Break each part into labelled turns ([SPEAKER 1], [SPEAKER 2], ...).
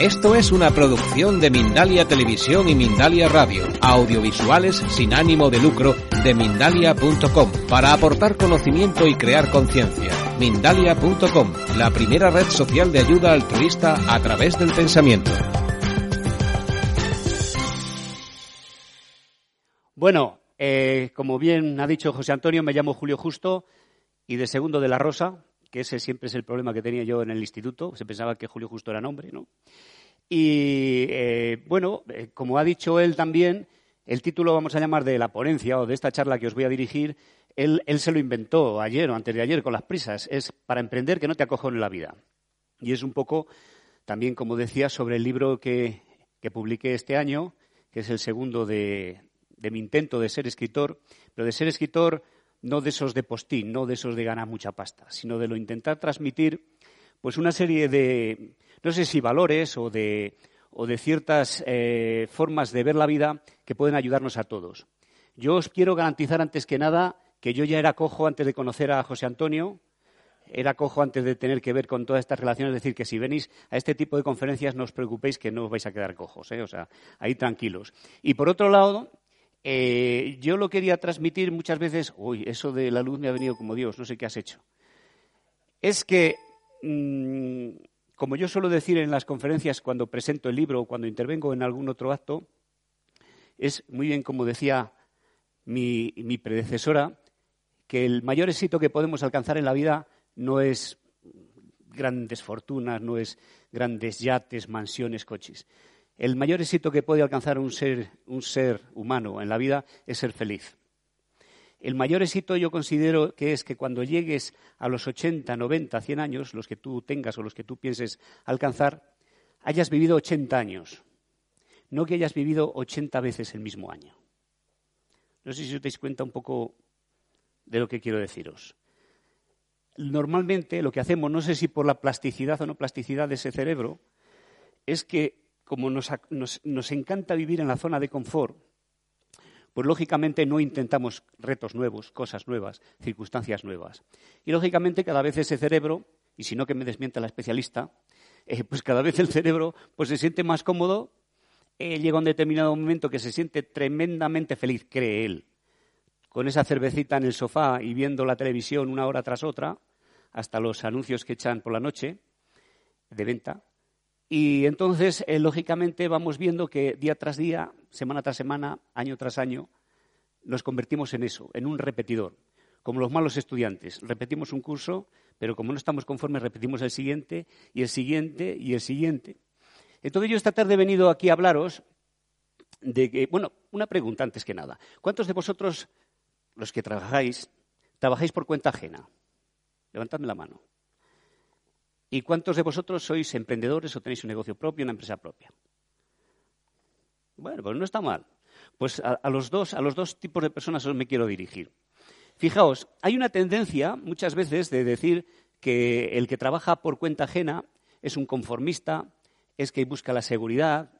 [SPEAKER 1] Esto es una producción de Mindalia Televisión y Mindalia Radio, audiovisuales sin ánimo de lucro de mindalia.com, para aportar conocimiento y crear conciencia. Mindalia.com, la primera red social de ayuda altruista a través del pensamiento.
[SPEAKER 2] Bueno, eh, como bien ha dicho José Antonio, me llamo Julio Justo y de segundo de la Rosa, que ese siempre es el problema que tenía yo en el instituto. Se pensaba que Julio Justo era nombre, ¿no? Y eh, bueno, eh, como ha dicho él también, el título vamos a llamar de la ponencia o de esta charla que os voy a dirigir, él, se lo inventó ayer o antes de ayer con las prisas. Es para emprender que no te acojo en la vida. Y es un poco también, como decía, sobre el libro que, que publiqué este año, que es el segundo de, de mi intento de ser escritor, pero de ser escritor no de esos de postín, no de esos de ganar mucha pasta, sino de lo intentar transmitir pues una serie de, no sé si valores o de, o de ciertas eh, formas de ver la vida que pueden ayudarnos a todos. Yo os quiero garantizar antes que nada que yo ya era cojo antes de conocer a José Antonio, era cojo antes de tener que ver con todas estas relaciones, es decir, que si venís a este tipo de conferencias no os preocupéis que no os vais a quedar cojos, ¿eh? o sea, ahí tranquilos. Y por otro lado, eh, yo lo quería transmitir muchas veces, uy, eso de la luz me ha venido como Dios, no sé qué has hecho. Es que, mm, como yo suelo decir en las conferencias cuando presento el libro o cuando intervengo en algún otro acto, es muy bien como decía mi, mi predecesora, que el mayor éxito que podemos alcanzar en la vida no es grandes fortunas, no es grandes yates, mansiones, coches. El mayor éxito que puede alcanzar un ser, humano en la vida es ser feliz. El mayor éxito yo considero que es que cuando llegues a los 80, 90, 100 años, los que tú tengas o los que tú pienses alcanzar, hayas vivido 80 años, no que hayas vivido 80 veces el mismo año. No sé si os dais cuenta un poco de lo que quiero deciros. Normalmente lo que hacemos, no sé si por la plasticidad o no plasticidad de ese cerebro, es que como nos, encanta vivir en la zona de confort, pues lógicamente no intentamos retos nuevos, cosas nuevas, circunstancias nuevas. Y lógicamente cada vez ese cerebro, y si no que me desmienta la especialista, eh, pues cada vez el cerebro pues se siente más cómodo, eh, llega un determinado momento que se siente tremendamente feliz, cree él, con esa cervecita en el sofá y viendo la televisión una hora tras otra, hasta los anuncios que echan por la noche de venta, y entonces, eh, lógicamente, vamos viendo que día tras día, semana tras semana, año tras año, nos convertimos en eso, en un repetidor. Como los malos estudiantes. Repetimos un curso, pero como no estamos conformes, repetimos el siguiente, y el siguiente, y el siguiente. Entonces, yo esta tarde he venido aquí a hablaros de que, bueno, una pregunta antes que nada. ¿Cuántos de vosotros, los que trabajáis, trabajáis por cuenta ajena? Levantadme la mano. ¿Y cuántos de vosotros sois emprendedores o tenéis un negocio propio, una empresa propia? Bueno, pues no está mal. Pues a, los dos, a los dos tipos de personas os me quiero dirigir. Fijaos, hay una tendencia muchas veces de decir que el que trabaja por cuenta ajena es un conformista, es que busca la seguridad,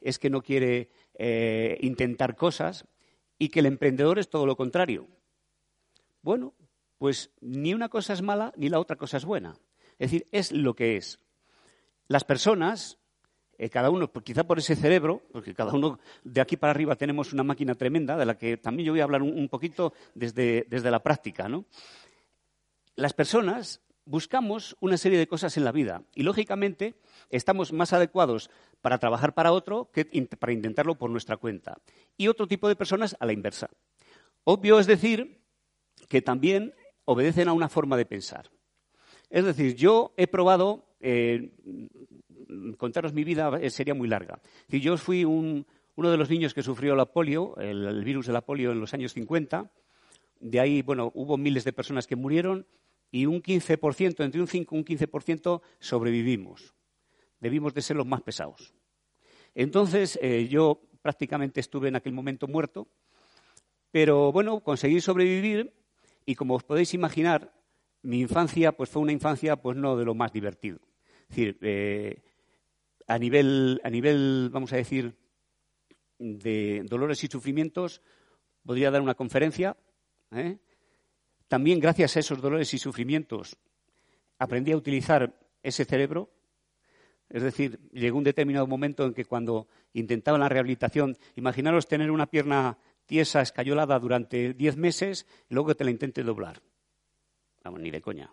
[SPEAKER 2] es que no quiere eh, intentar cosas y que el emprendedor es todo lo contrario. Bueno, pues ni una cosa es mala ni la otra cosa es buena. Es decir, es lo que es. Las personas, eh, cada uno, pues quizá por ese cerebro, porque cada uno de aquí para arriba tenemos una máquina tremenda, de la que también yo voy a hablar un, poquito desde, desde la práctica, ¿no? Las personas buscamos una serie de cosas en la vida y, lógicamente, estamos más adecuados para trabajar para otro que para intentarlo por nuestra cuenta. Y otro tipo de personas a la inversa. Obvio es decir que también obedecen a una forma de pensar. Es decir, yo he probado, eh, contaros mi vida eh, sería muy larga. yo fui uno de los niños que sufrió la polio, el, virus de la polio en los años 50. De ahí, bueno, hubo miles de personas que murieron y un 15%, entre un 5 y un 15% sobrevivimos. debimos de ser los más pesados. Entonces, eh, yo prácticamente estuve en aquel momento muerto, pero bueno, conseguí sobrevivir y como os podéis imaginar, mi infancia pues fue una infancia pues no de lo más divertido. Es decir, eh, a nivel, a nivel, vamos a decir, de dolores y sufrimientos, podría dar una conferencia. ¿eh? También gracias a esos dolores y sufrimientos aprendí a utilizar ese cerebro. Es decir, llegó un determinado momento en que cuando intentaba la rehabilitación, imaginaros tener una pierna tiesa, escayolada durante diez meses y luego que te la intente doblar. Vamos, ni de coña.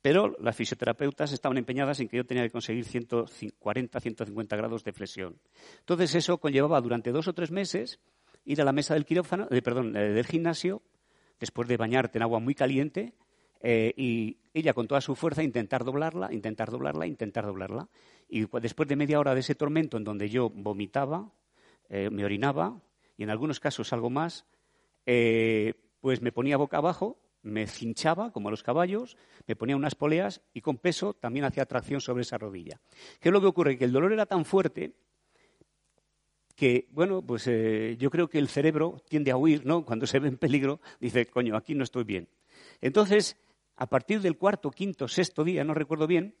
[SPEAKER 2] Pero las fisioterapeutas estaban empeñadas en que yo tenía que conseguir 140, 150 grados de flexión. Entonces eso conllevaba durante dos o tres meses ir a la mesa del quirófano, eh, perdón, eh, del gimnasio, después de bañarte en agua muy caliente, eh, y ella con toda su fuerza intentar doblarla, intentar doblarla, intentar doblarla. Y después de media hora de ese tormento en donde yo vomitaba, me orinaba, y en algunos casos algo más, pues me ponía boca abajo me cinchaba como a los caballos, me ponía unas poleas y con peso también hacía tracción sobre esa rodilla. ¿Qué es lo que ocurre? Que el dolor era tan fuerte que, bueno, pues eh, yo creo que el cerebro tiende a huir, ¿no? Cuando se ve en peligro, dice, coño, aquí no estoy bien. Entonces, a partir del cuarto, quinto, sexto día, no recuerdo bien,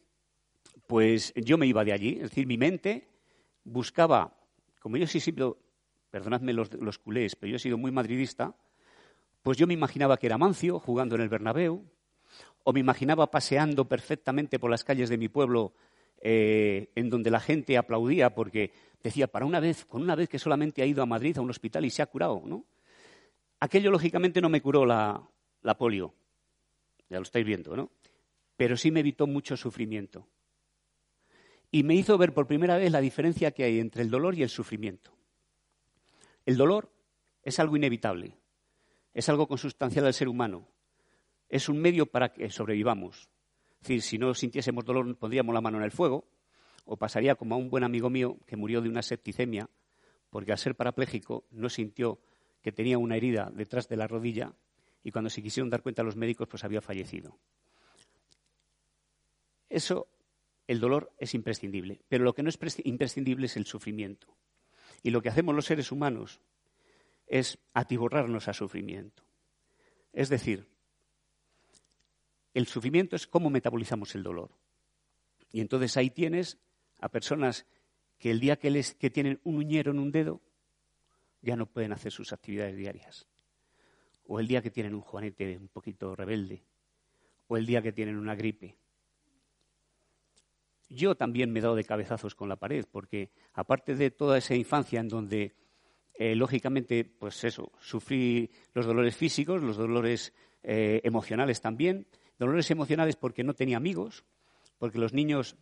[SPEAKER 2] pues yo me iba de allí. Es decir, mi mente buscaba, como yo sí siempre, perdonadme los, los culés, pero yo he sido muy madridista, pues yo me imaginaba que era Mancio jugando en el Bernabéu, o me imaginaba paseando perfectamente por las calles de mi pueblo eh, en donde la gente aplaudía porque decía, para una vez, con una vez que solamente ha ido a Madrid a un hospital y se ha curado, ¿no? Aquello, lógicamente, no me curó la, la polio, ya lo estáis viendo, ¿no? Pero sí me evitó mucho sufrimiento. Y me hizo ver por primera vez la diferencia que hay entre el dolor y el sufrimiento. El dolor es algo inevitable, es algo consustancial al ser humano. Es un medio para que sobrevivamos. Es decir, si no sintiésemos dolor, pondríamos la mano en el fuego, o pasaría como a un buen amigo mío que murió de una septicemia, porque al ser parapléjico no sintió que tenía una herida detrás de la rodilla y cuando se quisieron dar cuenta los médicos, pues había fallecido. Eso, el dolor es imprescindible, pero lo que no es imprescindible es el sufrimiento. Y lo que hacemos los seres humanos es atiborrarnos a sufrimiento. Es decir, el sufrimiento es cómo metabolizamos el dolor. Y entonces ahí tienes a personas que el día que, les, que tienen un uñero en un dedo ya no pueden hacer sus actividades diarias. O el día que tienen un juanete un poquito rebelde. O el día que tienen una gripe. Yo también me he dado de cabezazos con la pared, porque aparte de toda esa infancia en donde eh, lógicamente, pues eso, sufrí los dolores físicos, los dolores eh, emocionales también. Dolores emocionales porque no tenía amigos, porque los niños,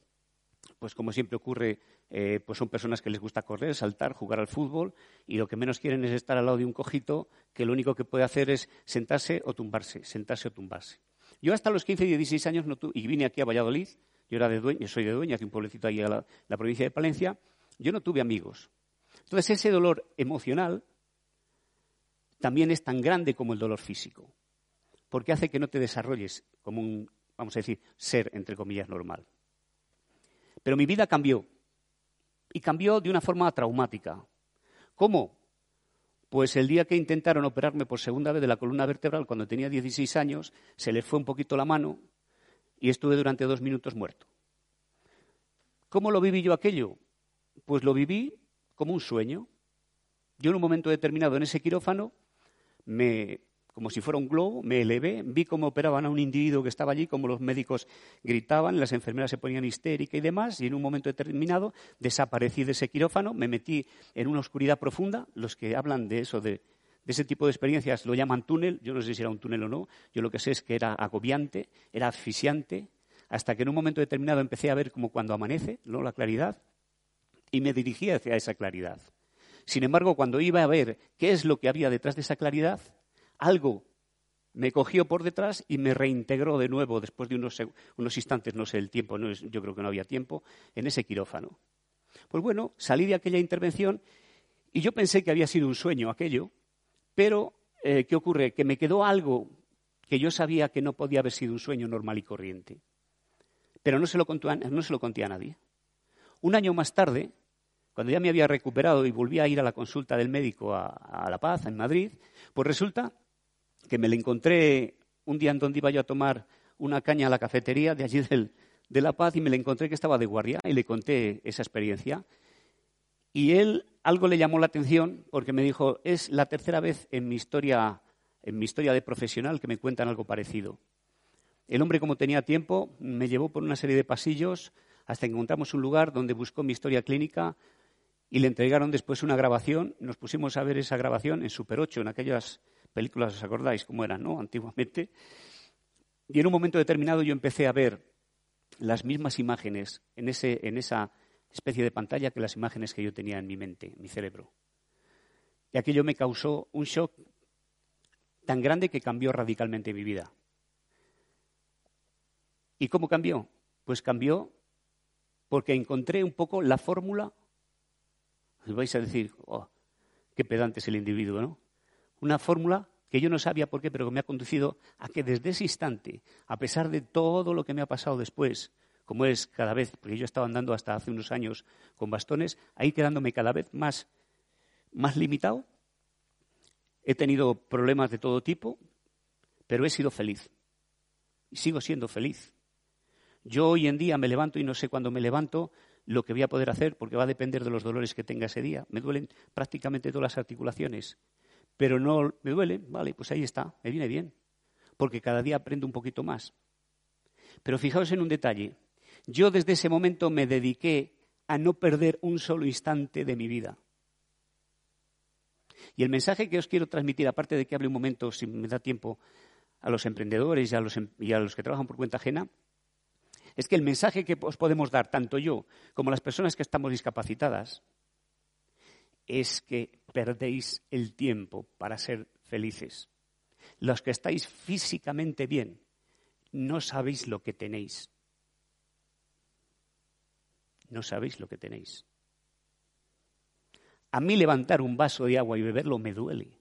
[SPEAKER 2] pues como siempre ocurre, eh, pues son personas que les gusta correr, saltar, jugar al fútbol y lo que menos quieren es estar al lado de un cojito que lo único que puede hacer es sentarse o tumbarse, sentarse o tumbarse. Yo hasta los 15 y 16 años no y vine aquí a Valladolid, yo era de Dueña, soy de Dueña, que un pueblecito ahí en la provincia de Palencia, yo no tuve amigos. Entonces ese dolor emocional también es tan grande como el dolor físico, porque hace que no te desarrolles como un, vamos a decir, ser, entre comillas, normal. Pero mi vida cambió, y cambió de una forma traumática. ¿Cómo? Pues el día que intentaron operarme por segunda vez de la columna vertebral, cuando tenía 16 años, se les fue un poquito la mano y estuve durante dos minutos muerto. ¿Cómo lo viví yo aquello? Pues lo viví como un sueño. Yo en un momento determinado en ese quirófano, me, como si fuera un globo, me elevé, vi cómo operaban a un individuo que estaba allí, cómo los médicos gritaban, las enfermeras se ponían histéricas y demás, y en un momento determinado desaparecí de ese quirófano, me metí en una oscuridad profunda. Los que hablan de eso, de, ese tipo de experiencias, lo llaman túnel. Yo no sé si era un túnel o no. Yo lo que sé es que era agobiante, era asfixiante, hasta que en un momento determinado empecé a ver como cuando amanece, ¿no? la claridad, y me dirigí hacia esa claridad. Sin embargo, cuando iba a ver qué es lo que había detrás de esa claridad, algo me cogió por detrás y me reintegró de nuevo después de unos, instantes, no sé el tiempo, yo creo que no había tiempo, en ese quirófano. Pues bueno, salí de aquella intervención y yo pensé que había sido un sueño aquello, pero eh, ¿qué ocurre? Que me quedó algo que yo sabía que no podía haber sido un sueño normal y corriente. Pero no se lo, no se lo conté a nadie. Un año más tarde, cuando ya me había recuperado y volví a ir a la consulta del médico a, La Paz, en Madrid, pues resulta que me le encontré un día en donde iba yo a tomar una caña a la cafetería de allí de La Paz y me le encontré que estaba de guardia y le conté esa experiencia. Y él algo le llamó la atención porque me dijo, es la tercera vez en mi historia, en mi historia de profesional que me cuentan algo parecido. El hombre, como tenía tiempo, me llevó por una serie de pasillos hasta que encontramos un lugar donde buscó mi historia clínica, y le entregaron después una grabación. Nos pusimos a ver esa grabación en Super 8, en aquellas películas, ¿os acordáis cómo eran, no? Antiguamente. Y en un momento determinado yo empecé a ver las mismas imágenes en, ese, en esa especie de pantalla que las imágenes que yo tenía en mi mente, en mi cerebro. Y aquello me causó un shock tan grande que cambió radicalmente mi vida. ¿Y cómo cambió? Pues cambió porque encontré un poco la fórmula vais a decir, oh, qué pedante es el individuo, ¿no? Una fórmula que yo no sabía por qué, pero que me ha conducido a que desde ese instante, a pesar de todo lo que me ha pasado después, como es cada vez, porque yo estaba andando hasta hace unos años con bastones, ahí quedándome cada vez más, más limitado. He tenido problemas de todo tipo, pero he sido feliz. Y sigo siendo feliz. Yo hoy en día me levanto y no sé cuándo me levanto, lo que voy a poder hacer porque va a depender de los dolores que tenga ese día. Me duelen prácticamente todas las articulaciones, pero no me duele, vale, pues ahí está, me viene bien, porque cada día aprendo un poquito más. Pero fijaos en un detalle, yo desde ese momento me dediqué a no perder un solo instante de mi vida. Y el mensaje que os quiero transmitir, aparte de que hable un momento, si me da tiempo, a los emprendedores y a los, em-, y a los que trabajan por cuenta ajena, es que el mensaje que os podemos dar, tanto yo como las personas que estamos discapacitadas, es que perdéis el tiempo para ser felices. Los que estáis físicamente bien, no sabéis lo que tenéis. No sabéis lo que tenéis. A mí levantar un vaso de agua y beberlo me duele.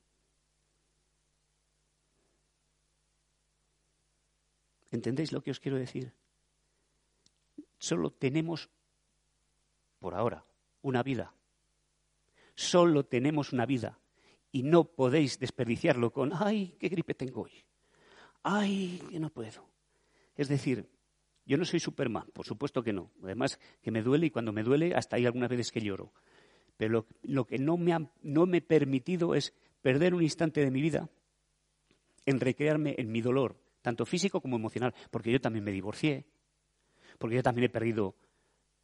[SPEAKER 2] ¿Entendéis lo que os quiero decir? Solo tenemos, por ahora, una vida. Solo tenemos una vida. Y no podéis desperdiciarlo con, ay, qué gripe tengo hoy. Ay, que no puedo. Es decir, yo no soy Superman, por supuesto que no. Además, que me duele y cuando me duele, hasta hay algunas veces que lloro. Pero lo, que no me, ha, no me he permitido es perder un instante de mi vida en recrearme en mi dolor, tanto físico como emocional, porque yo también me divorcié, porque yo también he perdido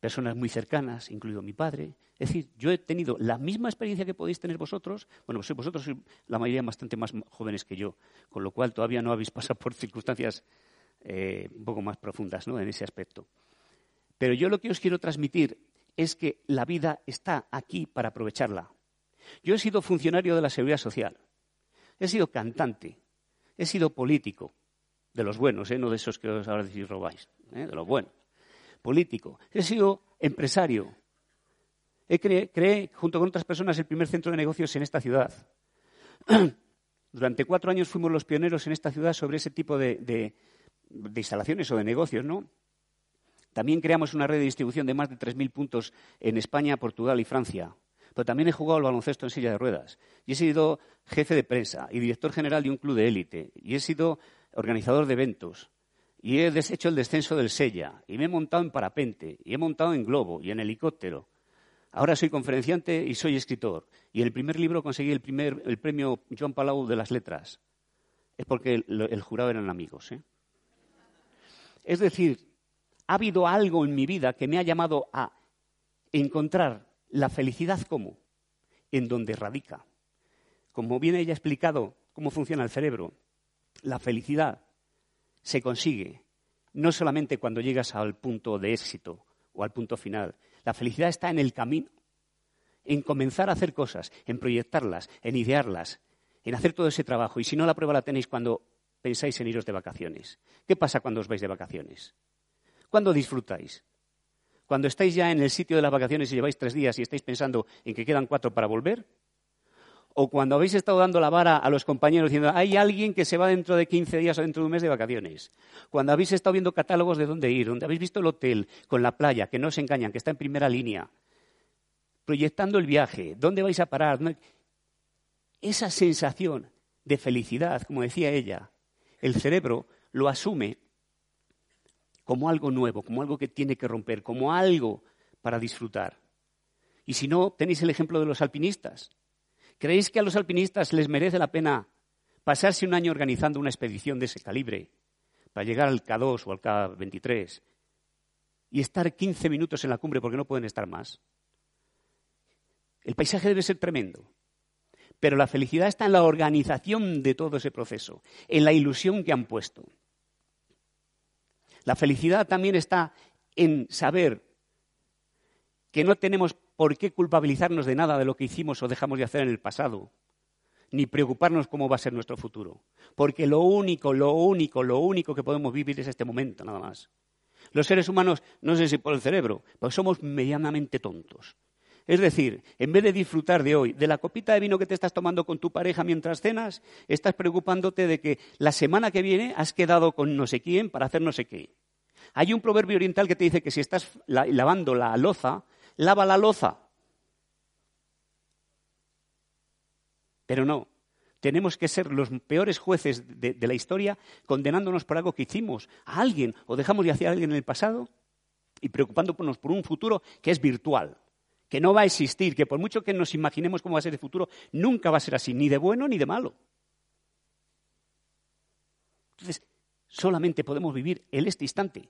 [SPEAKER 2] personas muy cercanas, incluido mi padre. Es decir, yo he tenido la misma experiencia que podéis tener vosotros. Bueno, pues vosotros sois la mayoría bastante más jóvenes que yo, con lo cual todavía no habéis pasado por circunstancias eh, un poco más profundas ¿no? en ese aspecto. Pero yo lo que os quiero transmitir es que la vida está aquí para aprovecharla. Yo he sido funcionario de la Seguridad Social, he sido cantante, he sido político, de los buenos, ¿eh? no de esos que os ahora decís robáis, ¿eh? de los buenos político, he sido empresario. He creé, junto con otras personas, el primer centro de negocios en esta ciudad. Durante cuatro años fuimos los pioneros en esta ciudad sobre ese tipo de, de instalaciones o de negocios, ¿no? También creamos una red de distribución de más de 3.000 puntos en España, Portugal y Francia. Pero también he jugado al baloncesto en silla de ruedas. Y he sido jefe de prensa y director general de un club de élite. Y he sido organizador de eventos y he hecho el descenso del Sella, y me he montado en parapente, y he montado en globo y en helicóptero. Ahora soy conferenciante y soy escritor. Y el primer libro conseguí el, primer, el premio Joan Palau de las letras. Es porque el, jurado eran amigos. ¿eh? Es decir, ha habido algo en mi vida que me ha llamado a encontrar la felicidad como en donde radica. Como bien ella ha explicado cómo funciona el cerebro, la felicidad se consigue no solamente cuando llegas al punto de éxito o al punto final. La felicidad está en el camino, en comenzar a hacer cosas, en proyectarlas, en idearlas, en hacer todo ese trabajo. Y si no, la prueba la tenéis cuando pensáis en iros de vacaciones. ¿Qué pasa cuando os vais de vacaciones? ¿Cuándo disfrutáis? Cuando estáis ya en el sitio de las vacaciones y lleváis tres días y estáis pensando en que quedan cuatro para volver, O cuando habéis estado dando la vara a los compañeros diciendo, hay alguien que se va dentro de 15 días o dentro de un mes de vacaciones. Cuando habéis estado viendo catálogos de dónde ir, donde habéis visto el hotel con la playa, que no os engañan, que está en primera línea. Proyectando el viaje, dónde vais a parar. Esa sensación de felicidad, como decía ella, el cerebro lo asume como algo nuevo, como algo que tiene que romper, como algo para disfrutar. Y si no, tenéis el ejemplo de los alpinistas. ¿Creéis que a los alpinistas les merece la pena pasarse un año organizando una expedición de ese calibre para llegar al K2 o al K23 y estar 15 minutos en la cumbre porque no pueden estar más? El paisaje debe ser tremendo. Pero la felicidad está en la organización de todo ese proceso, en la ilusión que han puesto. La felicidad también está en saber que no tenemos por qué culpabilizarnos de nada de lo que hicimos o dejamos de hacer en el pasado, ni preocuparnos cómo va a ser nuestro futuro. Porque lo único, lo único, lo único que podemos vivir es este momento, nada más. Los seres humanos, no sé si por el cerebro, porque somos medianamente tontos. Es decir, en vez de disfrutar de hoy, de la copita de vino que te estás tomando con tu pareja mientras cenas, estás preocupándote de que la semana que viene has quedado con no sé quién para hacer no sé qué. Hay un proverbio oriental que te dice que si estás lavando la loza, lava la loza. Pero no, tenemos que ser los peores jueces de, la historia condenándonos por algo que hicimos a alguien o dejamos de hacer a alguien en el pasado y preocupándonos por un futuro que es virtual, que no va a existir, que por mucho que nos imaginemos cómo va a ser el futuro, nunca va a ser así, ni de bueno ni de malo. Entonces, solamente podemos vivir en este instante.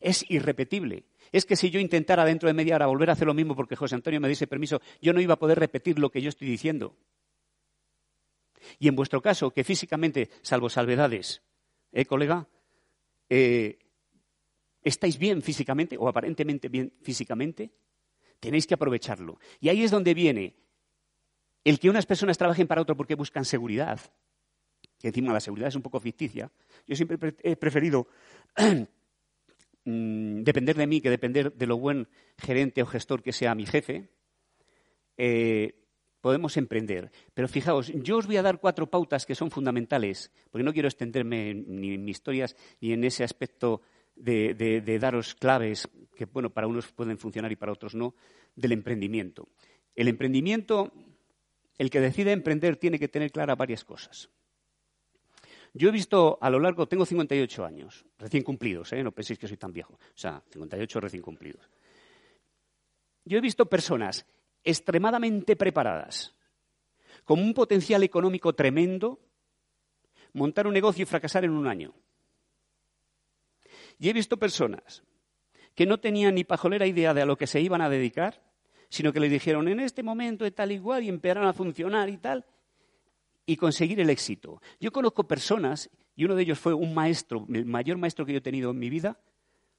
[SPEAKER 2] Es irrepetible. Es que si yo intentara dentro de media hora volver a hacer lo mismo porque José Antonio me dice permiso, yo no iba a poder repetir lo que yo estoy diciendo. Y en vuestro caso, que físicamente, salvo salvedades, ¿eh, colega? Eh, ¿Estáis bien físicamente o aparentemente bien físicamente? Tenéis que aprovecharlo. Y ahí es donde viene el que unas personas trabajen para otro porque buscan seguridad, que encima la seguridad es un poco ficticia. Yo siempre he preferido Mm, depender de mí que depender de lo buen gerente o gestor que sea mi jefe, eh, podemos emprender. Pero fijaos, yo os voy a dar cuatro pautas que son fundamentales, porque no quiero extenderme ni en mis historias ni en ese aspecto de, daros claves que, bueno, para unos pueden funcionar y para otros no, del emprendimiento. El emprendimiento, el que decide emprender tiene que tener claras varias cosas. Yo he visto a lo largo, tengo 58 años, recién cumplidos, ¿eh? no penséis que soy tan viejo, o sea, 58 recién cumplidos. Yo he visto personas extremadamente preparadas, con un potencial económico tremendo, montar un negocio y fracasar en un año. Y he visto personas que no tenían ni pajolera idea de a lo que se iban a dedicar, sino que le dijeron en este momento de tal igual y empezaron a funcionar y tal, y conseguir el éxito. Yo conozco personas, y uno de ellos fue un maestro, el mayor maestro que yo he tenido en mi vida,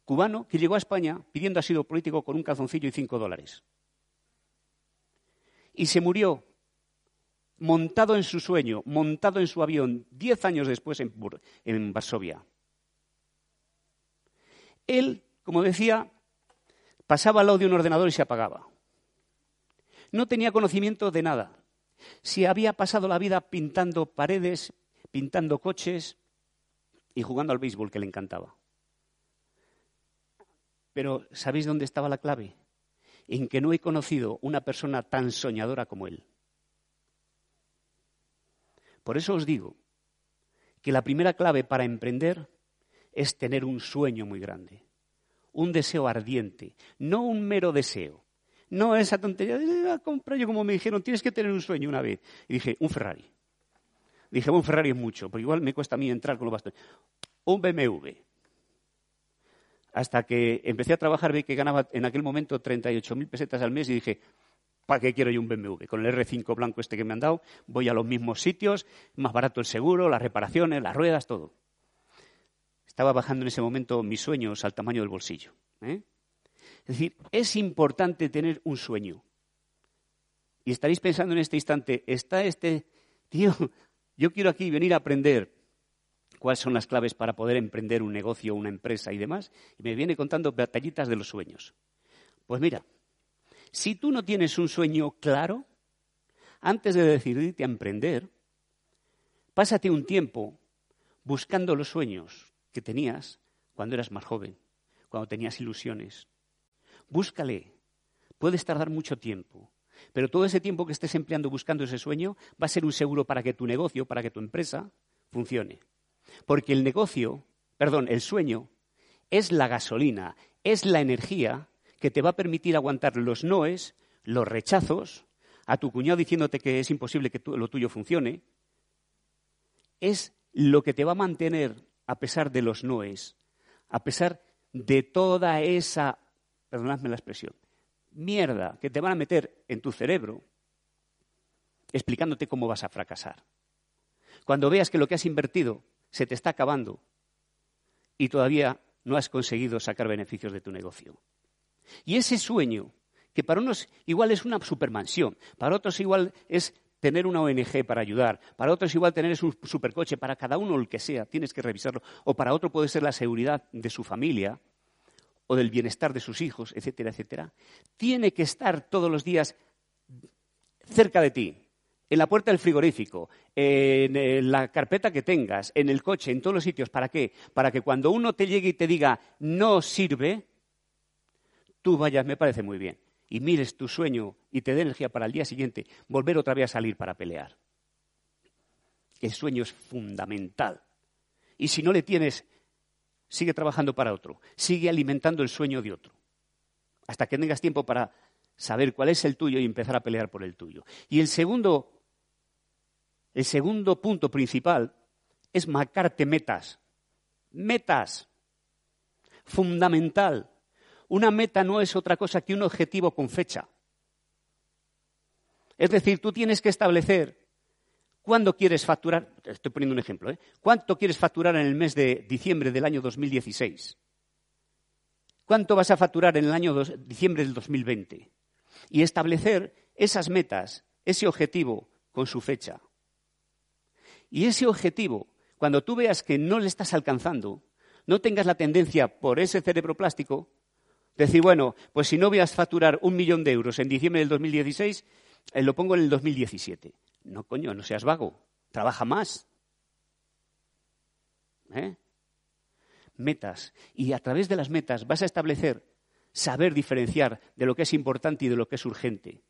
[SPEAKER 2] cubano, que llegó a España pidiendo asilo político con un calzoncillo y cinco dólares. Y se murió montado en su sueño, montado en su avión, diez años después en, en Varsovia. Él, como decía, pasaba al lado de un ordenador y se apagaba. No tenía conocimiento de nada si había pasado la vida pintando paredes, pintando coches y jugando al béisbol que le encantaba. Pero ¿sabéis dónde estaba la clave? En que no he conocido una persona tan soñadora como él. Por eso os digo que la primera clave para emprender es tener un sueño muy grande, un deseo ardiente, no un mero deseo, no esa tontería de a ah, comprar. Yo como me dijeron, tienes que tener un sueño una vez. Y dije, un Ferrari. Dije, un Ferrari es mucho, porque igual me cuesta a mí entrar con los bastones. Un BMW. Hasta que empecé a trabajar, vi que ganaba en aquel momento 38.000 pesetas al mes y dije, ¿para qué quiero yo un BMW? Con el R5 blanco este que me han dado, voy a los mismos sitios, más barato el seguro, las reparaciones, las ruedas, todo. Estaba bajando en ese momento mis sueños al tamaño del bolsillo. ¿eh? Es decir, es importante tener un sueño. Y estaréis pensando en este instante, está este tío, yo quiero aquí venir a aprender cuáles son las claves para poder emprender un negocio, una empresa y demás, y me viene contando batallitas de los sueños. Pues mira, si tú no tienes un sueño claro, antes de decidirte a emprender, pásate un tiempo buscando los sueños que tenías cuando eras más joven, cuando tenías ilusiones. Búscale. Puedes tardar mucho tiempo, pero todo ese tiempo que estés empleando buscando ese sueño va a ser un seguro para que tu negocio, para que tu empresa funcione. Porque el negocio, perdón, el sueño es la gasolina, es la energía que te va a permitir aguantar los noes, los rechazos, a tu cuñado diciéndote que es imposible que lo tuyo funcione, es lo que te va a mantener a pesar de los noes, a pesar de toda esa, perdonadme la expresión, mierda que te van a meter en tu cerebro explicándote cómo vas a fracasar. Cuando veas que lo que has invertido se te está acabando y todavía no has conseguido sacar beneficios de tu negocio. Y ese sueño, que para unos igual es una supermansión, para otros igual es tener una ONG para ayudar, para otros igual tener un supercoche, para cada uno el que sea, tienes que revisarlo, o para otro puede ser la seguridad de su familia o del bienestar de sus hijos, etcétera, etcétera, tiene que estar todos los días cerca de ti, en la puerta del frigorífico, en la carpeta que tengas, en el coche, en todos los sitios. ¿Para qué? Para que cuando uno te llegue y te diga no sirve, tú vayas, me parece muy bien, y mires tu sueño y te dé energía para el día siguiente, volver otra vez a salir para pelear. El sueño es fundamental. Y si no le tienes, sigue trabajando para otro, sigue alimentando el sueño de otro, hasta que tengas tiempo para saber cuál es el tuyo y empezar a pelear por el tuyo. Y el segundo, el segundo punto principal es marcarte metas. Metas. Fundamental. Una meta no es otra cosa que un objetivo con fecha. Es decir, tú tienes que establecer cuándo quieres facturar, estoy poniendo un ejemplo, ¿eh? ¿cuánto quieres facturar en el mes de diciembre del año 2016? ¿Cuánto vas a facturar en el año diciembre del 2020? Y establecer esas metas, ese objetivo con su fecha. Y ese objetivo, cuando tú veas que no le estás alcanzando, no tengas la tendencia por ese cerebro plástico Decir, bueno, pues si no voy a facturar un millón de euros en diciembre del 2016, eh, lo pongo en el 2017. No, coño, no seas vago. Trabaja más. ¿Eh? Metas. Y a través de las metas vas a establecer, saber diferenciar de lo que es importante y de lo que es urgente.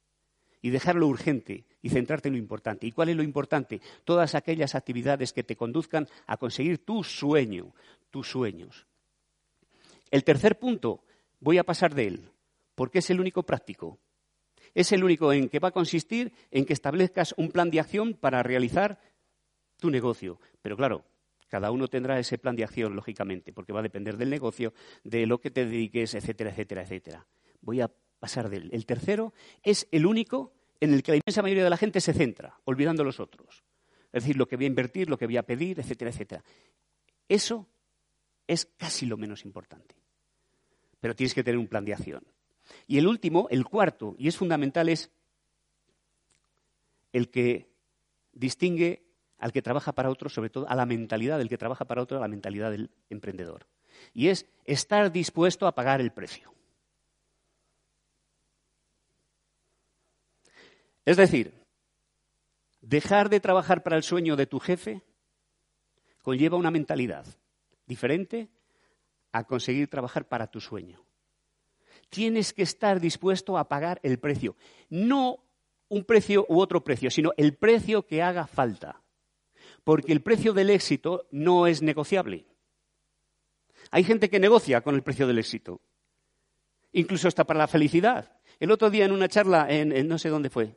[SPEAKER 2] Y dejar lo urgente y centrarte en lo importante. ¿Y cuál es lo importante? Todas aquellas actividades que te conduzcan a conseguir tu sueño, tus sueños. El tercer punto voy a pasar de él, porque es el único práctico. Es el único en que va a consistir en que establezcas un plan de acción para realizar tu negocio. Pero claro, cada uno tendrá ese plan de acción, lógicamente, porque va a depender del negocio, de lo que te dediques, etcétera, etcétera, etcétera. Voy a pasar de él. El tercero es el único en el que la inmensa mayoría de la gente se centra, olvidando los otros. Es decir, lo que voy a invertir, lo que voy a pedir, etcétera, etcétera. Eso es casi lo menos importante pero tienes que tener un plan de acción. Y el último, el cuarto, y es fundamental, es el que distingue al que trabaja para otro, sobre todo a la mentalidad del que trabaja para otro, a la mentalidad del emprendedor. Y es estar dispuesto a pagar el precio. Es decir, dejar de trabajar para el sueño de tu jefe conlleva una mentalidad diferente a conseguir trabajar para tu sueño. Tienes que estar dispuesto a pagar el precio. No un precio u otro precio, sino el precio que haga falta. Porque el precio del éxito no es negociable. Hay gente que negocia con el precio del éxito. Incluso hasta para la felicidad. El otro día en una charla, en, no sé dónde fue.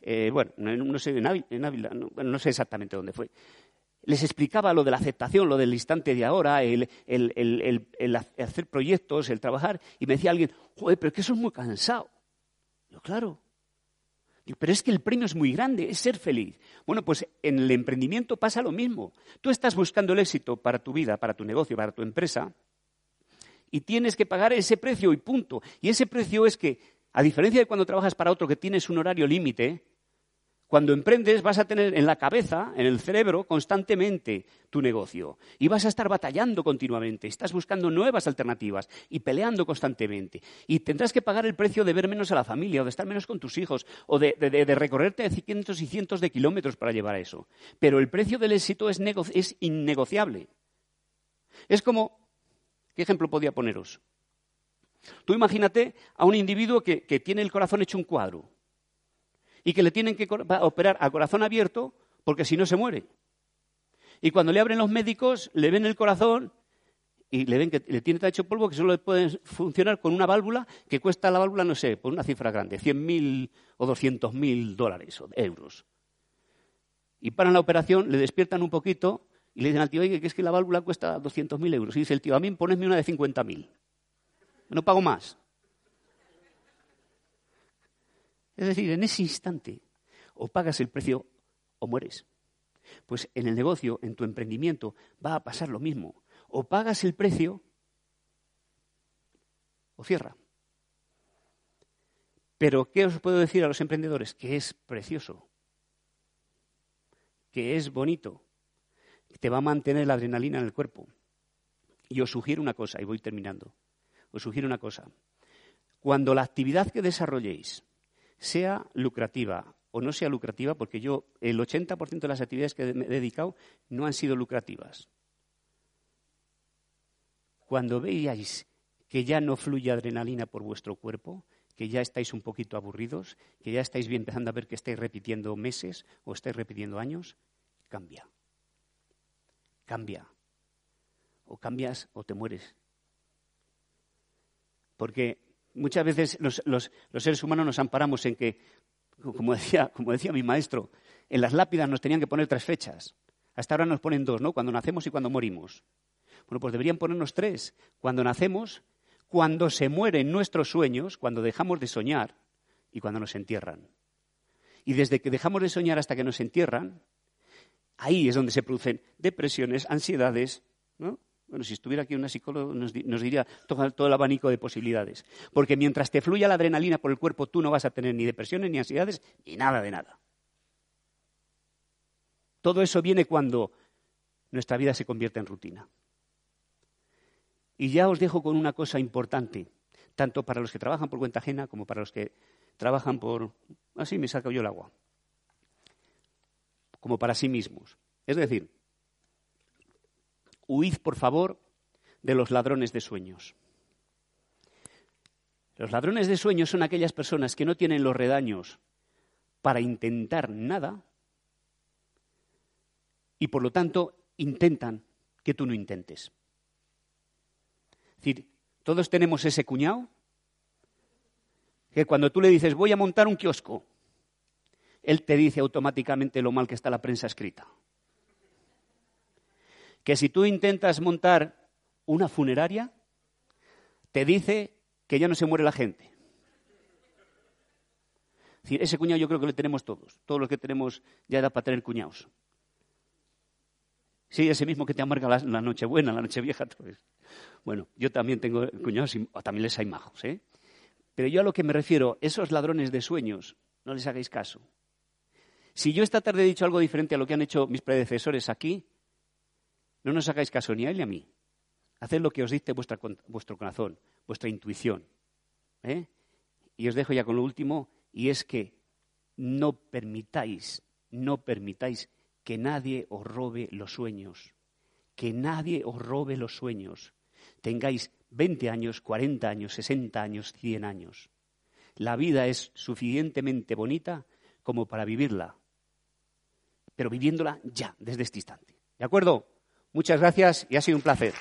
[SPEAKER 2] Eh, bueno, no, sé, en Ávila, no sé exactamente dónde fue les explicaba lo de la aceptación, lo del instante de ahora, el, hacer proyectos, el trabajar, y me decía alguien, joder, pero es que eso es muy cansado. Yo, claro. pero es que el premio es muy grande, es ser feliz. Bueno, pues en el emprendimiento pasa lo mismo. Tú estás buscando el éxito para tu vida, para tu negocio, para tu empresa, y tienes que pagar ese precio y punto. Y ese precio es que, a diferencia de cuando trabajas para otro que tienes un horario límite, Cuando emprendes vas a tener en la cabeza, en el cerebro, constantemente tu negocio. Y vas a estar batallando continuamente. Estás buscando nuevas alternativas y peleando constantemente. Y tendrás que pagar el precio de ver menos a la familia o de estar menos con tus hijos o de, recorrerte cientos y cientos de kilómetros para llevar a eso. Pero el precio del éxito es, es innegociable. Es como, ¿qué ejemplo podía poneros? Tú imagínate a un individuo que tiene el corazón hecho un cuadro y que le tienen que operar a corazón abierto porque si no se muere. Y cuando le abren los médicos, le ven el corazón y le ven que le tiene hecho polvo que solo puede funcionar con una válvula que cuesta la válvula, no sé, por una cifra grande, 100.000 o 200.000 dólares o euros. Y paran la operación, le despiertan un poquito y le dicen al tío, oye, que es que la válvula cuesta 200.000 euros. Y dice el tío, a mí ponedme una de 50.000. No pago más. Es decir, en ese instante o pagas el precio o mueres. Pues en el negocio, en tu emprendimiento, va a pasar lo mismo. O pagas el precio o cierra. Pero, ¿qué os puedo decir a los emprendedores? Que es precioso, que es bonito, que te va a mantener la adrenalina en el cuerpo. Y os sugiero una cosa, y voy terminando. Os sugiero una cosa. Cuando la actividad que desarrolléis sea lucrativa o no sea lucrativa, porque yo el 80% de las actividades que me he dedicado no han sido lucrativas. Cuando veáis que ya no fluye adrenalina por vuestro cuerpo, que ya estáis un poquito aburridos, que ya estáis bien empezando a ver que estáis repitiendo meses o estáis repitiendo años, cambia. Cambia. O cambias o te mueres. Porque muchas veces los, seres humanos nos amparamos en que, como decía, como decía mi maestro, en las lápidas nos tenían que poner tres fechas. Hasta ahora nos ponen dos, ¿no? Cuando nacemos y cuando morimos. Bueno, pues deberían ponernos tres. Cuando nacemos, cuando se mueren nuestros sueños, cuando dejamos de soñar y cuando nos entierran. Y desde que dejamos de soñar hasta que nos entierran, ahí es donde se producen depresiones, ansiedades. Bueno, si estuviera aquí una psicóloga nos, diría todo, el abanico de posibilidades. Porque mientras te fluya la adrenalina por el cuerpo, tú no vas a tener ni depresiones, ni ansiedades, ni nada de nada. Todo eso viene cuando nuestra vida se convierte en rutina. Y ya os dejo con una cosa importante, tanto para los que trabajan por cuenta ajena como para los que trabajan por... Así me saco yo el agua. Como para sí mismos. Es decir, Huid, por favor, de los ladrones de sueños. Los ladrones de sueños son aquellas personas que no tienen los redaños para intentar nada y por lo tanto intentan que tú no intentes. Es decir, todos tenemos ese cuñado que cuando tú le dices voy a montar un kiosco, él te dice automáticamente lo mal que está la prensa escrita que si tú intentas montar una funeraria, te dice que ya no se muere la gente. Es decir, ese cuñado yo creo que lo tenemos todos. Todos los que tenemos ya edad para tener cuñados. Sí, ese mismo que te amarga la, noche buena, la noche vieja. Bueno, yo también tengo cuñados y también les hay majos. ¿eh? Pero yo a lo que me refiero, esos ladrones de sueños, no les hagáis caso. Si yo esta tarde he dicho algo diferente a lo que han hecho mis predecesores aquí, no nos hagáis caso ni a él ni a mí. Haced lo que os dicte vuestro corazón, vuestra intuición. ¿eh? Y os dejo ya con lo último, y es que no permitáis, no permitáis que nadie os robe los sueños. Que nadie os robe los sueños. Tengáis 20 años, 40 años, 60 años, 100 años. La vida es suficientemente bonita como para vivirla, pero viviéndola ya, desde este instante. ¿De acuerdo? Muchas gracias y ha sido un placer.